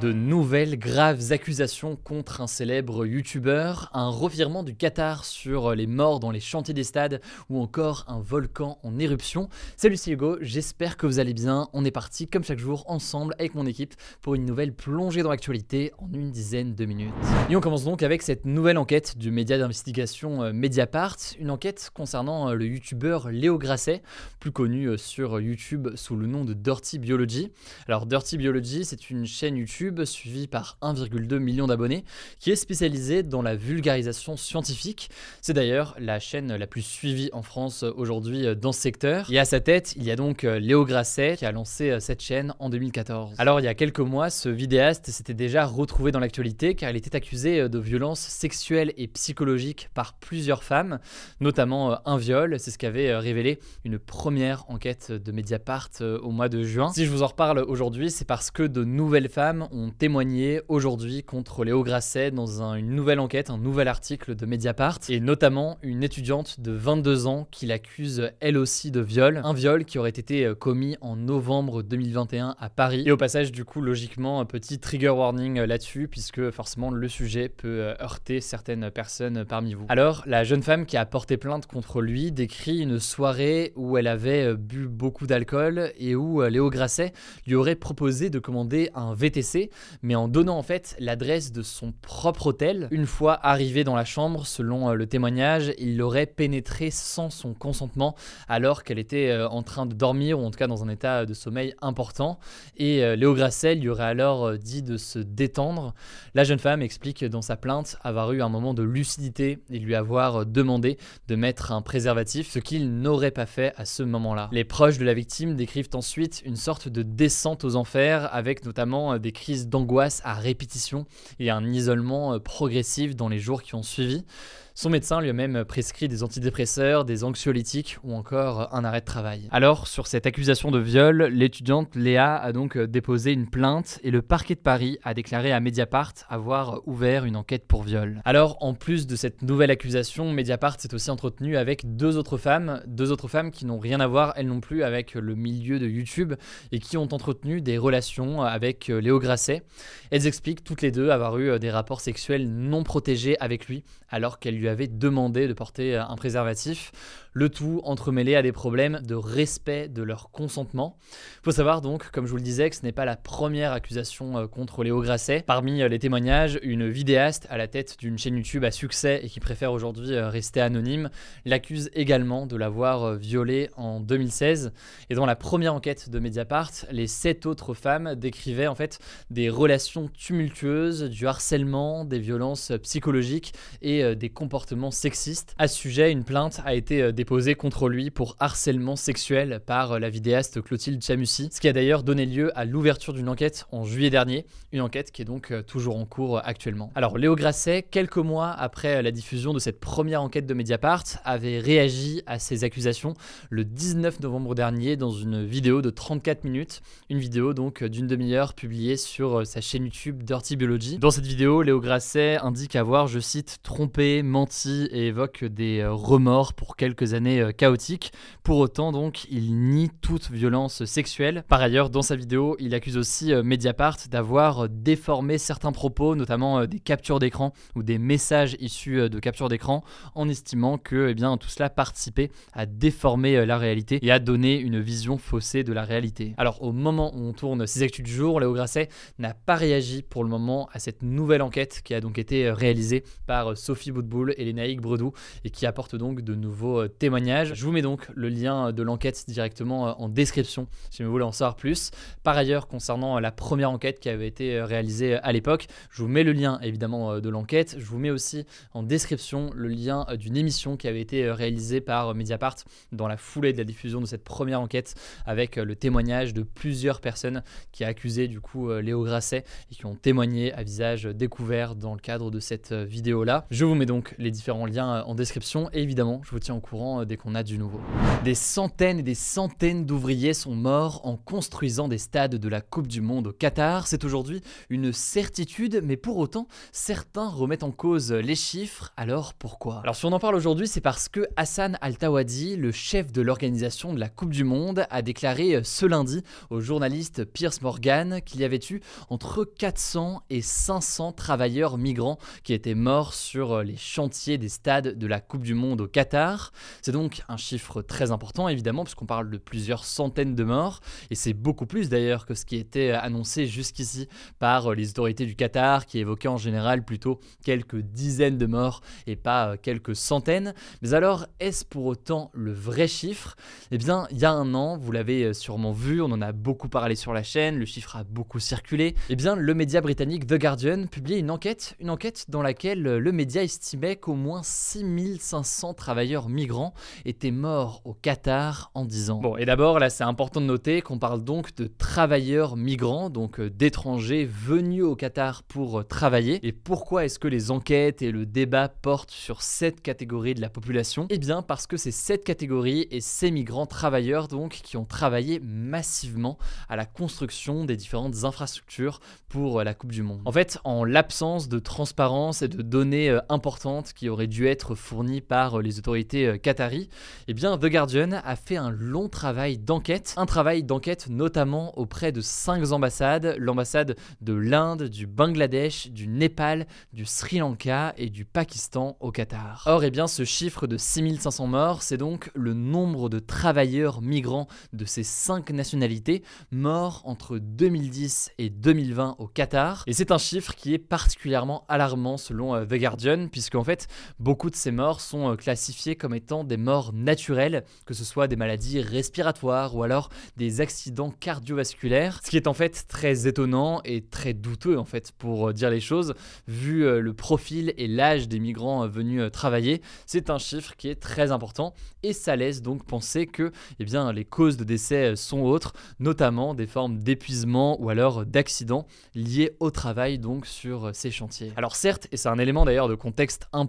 De nouvelles graves accusations contre un célèbre youtubeur, un revirement du Qatar sur les morts dans les chantiers des stades ou encore un volcan en éruption. Salut c'est Hugo, j'espère que vous allez bien. On est parti comme chaque jour ensemble avec mon équipe pour une nouvelle plongée dans l'actualité en une dizaine de minutes. Et on commence donc avec cette nouvelle enquête du média d'investigation euh, Mediapart, une enquête concernant euh, le youtubeur Léo Grasset, plus connu euh, sur YouTube sous le nom de Dirty Biology. Alors Dirty Biology, c'est une chaîne YouTube suivi par 1,2 million d'abonnés, qui est spécialisé dans la vulgarisation scientifique. C'est d'ailleurs la chaîne la plus suivie en France aujourd'hui dans ce secteur. Et à sa tête, il y a donc Léo Grasset qui a lancé cette chaîne en 2014. Alors il y a quelques mois, ce vidéaste s'était déjà retrouvé dans l'actualité car il était accusé de violences sexuelles et psychologiques par plusieurs femmes, notamment un viol. C'est ce qu'avait révélé une première enquête de Mediapart au mois de juin. Si je vous en reparle aujourd'hui, c'est parce que de nouvelles femmes ont témoigné aujourd'hui contre Léo Grasset dans une nouvelle enquête, un nouvel article de Mediapart, et notamment une étudiante de 22 ans qui l'accuse elle aussi de viol, un viol qui aurait été euh, commis en novembre 2021 à Paris. Et au passage, du coup, logiquement, un petit trigger warning euh, là-dessus, puisque forcément le sujet peut euh, heurter certaines personnes parmi vous. Alors, la jeune femme qui a porté plainte contre lui décrit une soirée où elle avait bu beaucoup d'alcool et où Léo Grasset lui aurait proposé de commander un VTC mais en donnant en fait l'adresse de son propre hôtel. Une fois arrivé dans la chambre, selon euh, le témoignage, il l'aurait pénétré sans son consentement alors qu'elle était euh, en train de dormir ou en tout cas dans un état de sommeil important. Et euh, Léo Grasset lui aurait alors dit de se détendre. La jeune femme explique dans sa plainte avoir eu un moment de lucidité et lui avoir demandé de mettre un préservatif, ce qu'il n'aurait pas fait à ce moment-là. Les proches de la victime décrivent ensuite une sorte de descente aux enfers avec notamment des crises d'angoisse à répétition et un isolement euh, progressif dans les jours qui ont suivi. Son médecin lui a même prescrit des antidépresseurs, des anxiolytiques ou encore un arrêt de travail. Alors, sur cette accusation de viol, l'étudiante Léa a donc déposé une plainte et le parquet de Paris a déclaré à Mediapart avoir ouvert une enquête pour viol. Alors, en plus de cette nouvelle accusation, Mediapart s'est aussi entretenu avec deux autres femmes, deux autres femmes qui n'ont rien à voir elles non plus avec le milieu de YouTube et qui ont entretenu des relations avec Léo Grasset. Elles expliquent toutes les deux avoir eu des rapports sexuels non protégés avec lui alors qu'elles lui avait demandé de porter un préservatif, le tout entremêlé à des problèmes de respect de leur consentement. Il faut savoir donc, comme je vous le disais, que ce n'est pas la première accusation euh, contre Léo Grasset. Parmi euh, les témoignages, une vidéaste à la tête d'une chaîne YouTube à succès et qui préfère aujourd'hui euh, rester anonyme l'accuse également de l'avoir violée en 2016. Et dans la première enquête de Mediapart, les sept autres femmes décrivaient en fait des relations tumultueuses, du harcèlement, des violences psychologiques et des comportements sexistes. À ce sujet, une plainte a été déposée contre lui pour harcèlement sexuel par la vidéaste Clotilde Chamussi, ce qui a d'ailleurs donné lieu à l'ouverture d'une enquête en juillet dernier, une enquête qui est donc euh, toujours en cours actuellement. Alors Léo Grasset, quelques mois après la diffusion de cette première enquête de Mediapart, avait réagi à ces accusations le 19 novembre dernier dans une vidéo de 34 minutes, une vidéo donc d'une demi-heure publiée sur euh, sa chaîne YouTube Dirty Biology. Dans cette vidéo, Léo Grasset indique avoir, je cite, trompé, menti et évoque des euh, remords pour quelques années euh, chaotiques. Pour autant, donc, il nie toute violence sexuelle. Par ailleurs, dans sa vidéo, il accuse aussi euh, Mediapart d'avoir déformé certains propos, notamment des captures d'écran ou des messages issus de captures d'écran, en estimant que eh bien, tout cela participait à déformer la réalité et à donner une vision faussée de la réalité. Alors, au moment où on tourne ces actus du jour, Léo Grasset n'a pas réagi pour le moment à cette nouvelle enquête qui a donc été réalisée par Sophie Boutboul Et Lénaïque Bredou et qui apporte donc de nouveaux témoignages. Je vous mets donc le lien de l'enquête directement en description si vous voulez en savoir plus. Par ailleurs, concernant la première enquête qui avait été réalisée à l'époque, je vous mets le lien évidemment de l'enquête. Je vous mets aussi en description le lien d'une émission qui avait été réalisée par Mediapart dans la foulée de la diffusion de cette première enquête avec le témoignage de plusieurs personnes qui a accusé du coup Léo Grasset et qui ont témoigné à visage découvert dans le cadre de cette vidéo là. Je vous mets donc les différents liens en description et évidemment je vous tiens au courant dès qu'on a du nouveau. Des centaines et des centaines d'ouvriers sont morts en construisant des stades de la Coupe du Monde au Qatar. C'est aujourd'hui une certitude, mais pour autant, certains remettent en cause les chiffres. Alors pourquoi? Alors si on en parle aujourd'hui, c'est parce que Hassan Al-Tawadi, le chef de l'organisation de la Coupe du Monde, a déclaré ce lundi au journaliste Pierce Morgan qu'il y avait eu entre 400 et 500 travailleurs migrants qui étaient morts sur les chantiers des stades de la Coupe du Monde au Qatar. C'est donc un chiffre très important évidemment puisqu'on parle de plusieurs centaines de morts et c'est beaucoup plus d'ailleurs que ce qui était annoncé jusqu'ici par les autorités du Qatar qui évoquaient en général plutôt quelques dizaines de morts et pas quelques centaines. Mais alors est-ce pour autant le vrai chiffre? Eh bien il y a un an, vous l'avez sûrement vu, on en a beaucoup parlé sur la chaîne, le chiffre a beaucoup circulé. Eh bien le média britannique The Guardian publiait une enquête, une enquête dans laquelle le média estimait qu'au moins 6500 travailleurs migrants étaient morts au Qatar en 10 ans. Bon, et d'abord, là, c'est important de noter qu'on parle donc de travailleurs migrants, donc euh, d'étrangers venus au Qatar pour euh, travailler. Et pourquoi est-ce que les enquêtes et le débat portent sur cette catégorie de la population? Eh bien, parce que c'est cette catégorie et ces migrants travailleurs, donc, qui ont travaillé massivement à la construction des différentes infrastructures pour euh, la Coupe du Monde. En fait, en l'absence de transparence et de données importantes qui auraient dû être fournies par les autorités qataries, eh bien, The Guardian a fait un long travail d'enquête, un travail d'enquête notamment auprès de cinq ambassades, l'ambassade de l'Inde, du Bangladesh, du Népal, du Sri Lanka et du Pakistan au Qatar. Or, eh bien, ce chiffre de 6500 morts, c'est donc le nombre de travailleurs migrants de ces cinq nationalités morts entre 2010 et 2020 au Qatar. Et c'est un chiffre qui est particulièrement alarmant selon euh, The Guardian, puisque en fait, beaucoup de ces morts sont euh, classifiés comme étant des morts naturelles, que ce soit des maladies respiratoires ou alors des accidents cardiovasculaires, ce qui est en fait très étonnant et très douteux en fait pour euh, dire les choses, vu euh, le profil et l'âge des migrants venus travailler, c'est un chiffre qui est très important et ça laisse donc penser que eh bien, les causes de décès sont autres, notamment des formes d'épuisement ou alors d'accidents liés au travail donc sur ces chantiers. Alors certes, et c'est un élément d'ailleurs de contexte important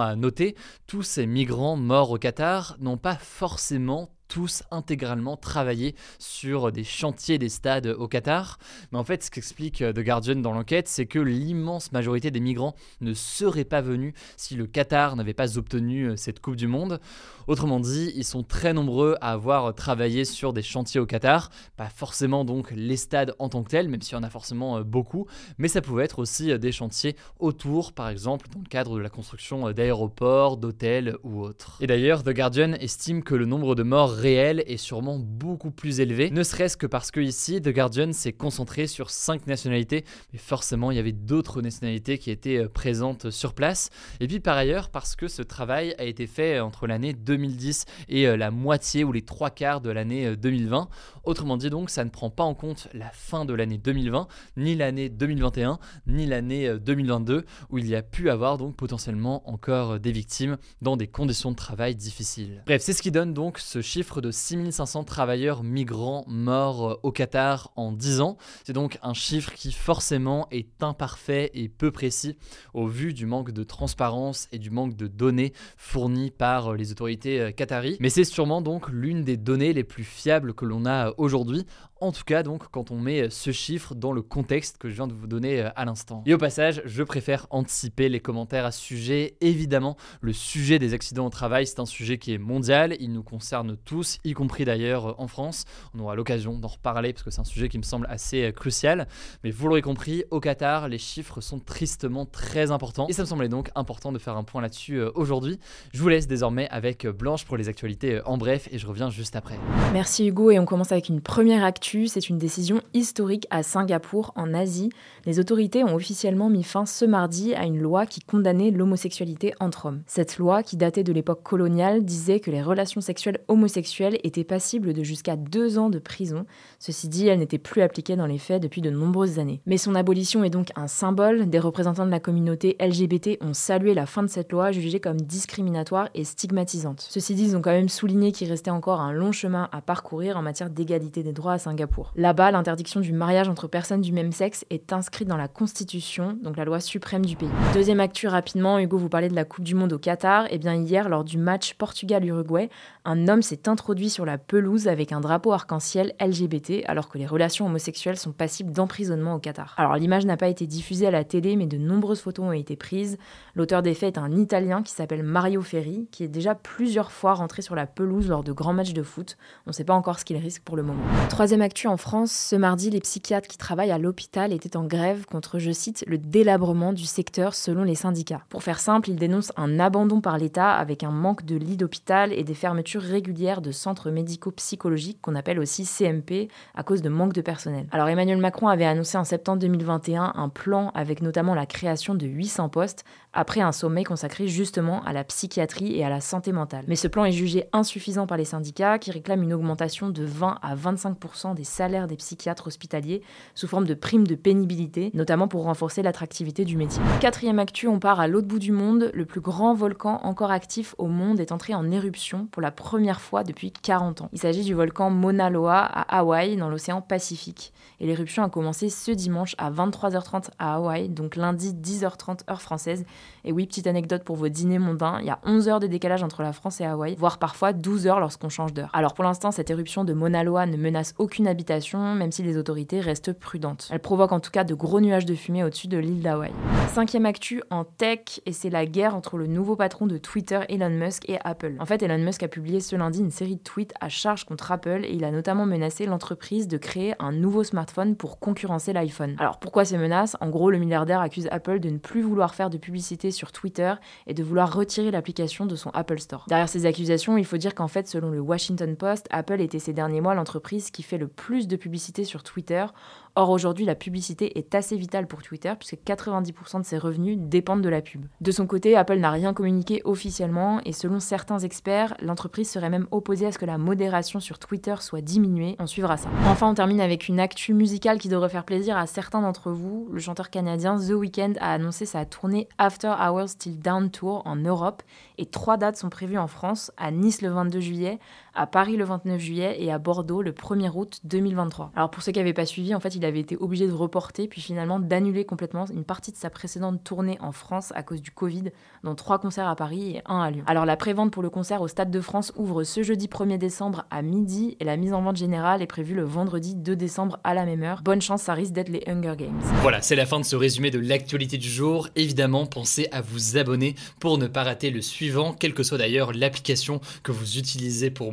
à noter, tous ces migrants morts au Qatar n'ont pas forcément tous intégralement travaillé sur des chantiers des stades au Qatar. Mais en fait, ce qu'explique The Guardian dans l'enquête, c'est que l'immense majorité des migrants ne seraient pas venus si le Qatar n'avait pas obtenu euh, cette Coupe du Monde. Autrement dit, ils sont très nombreux à avoir travaillé sur des chantiers au Qatar. Pas forcément donc les stades en tant que tels, même s'il y en a forcément euh, beaucoup, mais ça pouvait être aussi des chantiers autour, par exemple dans le cadre de la construction d'aéroports, d'hôtels ou autres. Et d'ailleurs, The Guardian estime que le nombre de morts réel est sûrement beaucoup plus élevé, ne serait-ce que parce que ici, The Guardian s'est concentré sur 5 nationalités, mais forcément il y avait d'autres nationalités qui étaient euh, présentes sur place. Et puis par ailleurs, parce que ce travail a été fait entre l'année 2010 et euh, la moitié ou les trois quarts de l'année 2020. Euh, Autrement dit donc, ça ne prend pas en compte la fin de l'année 2020, ni l'année 2021, ni l'année 2022, où il y a pu avoir donc potentiellement encore des victimes dans des conditions de travail difficiles. Bref, c'est ce qui donne donc ce chiffre de 6500 travailleurs migrants morts euh, au Qatar en 10 ans. C'est donc un chiffre qui forcément est imparfait et peu précis au vu du manque de transparence et du manque de données fournies par euh, les autorités euh, qataries. Mais c'est sûrement donc l'une des données les plus fiables que l'on a aujourd'hui en tout cas, donc, quand on met ce chiffre dans le contexte que je viens de vous donner euh, à l'instant. Et au passage, je préfère anticiper les commentaires à ce sujet. Évidemment, le sujet des accidents au travail, c'est un sujet qui est mondial. Il nous concerne tous, y compris d'ailleurs euh, en France. On aura l'occasion d'en reparler parce que c'est un sujet qui me semble assez euh, crucial. Mais vous l'aurez compris, au Qatar, les chiffres sont tristement très importants. Et ça me semblait donc important de faire un point là-dessus aujourd'hui. Je vous laisse désormais avec Blanche pour les actualités en bref et je reviens juste après. Merci Hugo et on commence avec une première actu actu, c'est une décision historique à Singapour, en Asie. Les autorités ont officiellement mis fin ce mardi à une loi qui condamnait l'homosexualité entre hommes. Cette loi, qui datait de l'époque coloniale, disait que les relations sexuelles homosexuelles étaient passibles de jusqu'à deux ans de prison. Ceci dit, elle n'était plus appliquée dans les faits depuis de nombreuses années. Mais son abolition est donc un symbole. Des représentants de la communauté LGBT ont salué la fin de cette loi, jugée comme discriminatoire et stigmatisante. Ceci dit, ils ont quand même souligné qu'il restait encore un long chemin à parcourir en matière d'égalité des droits à Singapour. Là-bas, l'interdiction du mariage entre personnes du même sexe est inscrite dans la Constitution, donc la loi suprême du pays. Deuxième actu rapidement, Hugo vous parlait de la Coupe du Monde au Qatar. Et eh bien hier, lors du match Portugal-Uruguay, un homme s'est introduit sur la pelouse avec un drapeau arc-en-ciel LGBT, alors que les relations homosexuelles sont passibles d'emprisonnement au Qatar. Alors l'image n'a pas été diffusée à la télé, mais de nombreuses photos ont été prises. L'auteur des faits est un Italien qui s'appelle Mario Ferri, qui est déjà plusieurs fois rentré sur la pelouse lors de grands matchs de foot. On ne sait pas encore ce qu'il risque pour le moment. Troisième actu en France, ce mardi, les psychiatres qui travaillent à l'hôpital étaient en grève contre, je cite, le délabrement du secteur selon les syndicats. Pour faire simple, ils dénoncent un abandon par l'État avec un manque de lits d'hôpital et des fermetures régulières de centres médico-psychologiques qu'on appelle aussi CMP à cause de manque de personnel. Alors Emmanuel Macron avait annoncé en septembre 2021 un plan avec notamment la création de 800 postes après un sommet consacré justement à la psychiatrie et à la santé mentale. Mais ce plan est jugé insuffisant par les syndicats qui réclament une augmentation de 20 à 25% des salaires des psychiatres hospitaliers sous forme de primes de pénibilité, notamment pour renforcer l'attractivité du métier. Quatrième actu, on part à l'autre bout du monde. Le plus grand volcan encore actif au monde est entré en éruption pour la première fois depuis 40 ans. Il s'agit du volcan Mauna Loa à Hawaï, dans l'océan Pacifique. Et l'éruption a commencé ce dimanche à 23h30 à Hawaï, donc lundi 10h30 heure française. Et oui, petite anecdote pour vos dîners mondains, il y a 11 heures de décalage entre la France et Hawaï, voire parfois 12 heures lorsqu'on change d'heure. Alors pour l'instant, cette éruption de Mauna Loa ne menace aucune habitation, même si les autorités restent prudentes. Elle provoque en tout cas de gros nuages de fumée au-dessus de l'île d'Hawaï. Cinquième actu en tech, et c'est la guerre entre le nouveau patron de Twitter, Elon Musk, et Apple. En fait, Elon Musk a publié ce lundi une série de tweets à charge contre Apple et il a notamment menacé l'entreprise de créer un nouveau smartphone pour concurrencer l'iPhone. Alors pourquoi ces menaces? En gros, le milliardaire accuse Apple de ne plus vouloir faire de publicité sur Twitter et de vouloir retirer l'application de son Apple Store. Derrière ces accusations, il faut dire qu'en fait, selon le Washington Post, Apple était ces derniers mois l'entreprise qui fait le plus de publicité sur Twitter Or aujourd'hui, la publicité est assez vitale pour Twitter puisque 90% de ses revenus dépendent de la pub. De son côté, Apple n'a rien communiqué officiellement et selon certains experts, l'entreprise serait même opposée à ce que la modération sur Twitter soit diminuée. On suivra ça. Enfin, on termine avec une actu musicale qui devrait faire plaisir à certains d'entre vous. Le chanteur canadien The Weeknd a annoncé sa tournée After Hours Till Down Tour en Europe et trois dates sont prévues en France, à Nice le 22 juillet, à Paris le 29 juillet et à Bordeaux le 1er août 2023. Alors pour ceux qui n'avaient pas suivi, en fait, il avait été obligé de reporter puis finalement d'annuler complètement une partie de sa précédente tournée en France à cause du Covid, dont trois concerts à Paris et un à Lyon. Alors la prévente pour le concert au Stade de France ouvre ce jeudi 1er décembre à midi et la mise en vente générale est prévue le vendredi 2 décembre à la même heure. Bonne chance, ça risque d'être les Hunger Games. Voilà, c'est la fin de ce résumé de l'actualité du jour. Évidemment, pensez à vous abonner pour ne pas rater le suivant, quelle que soit d'ailleurs l'application que vous utilisez pour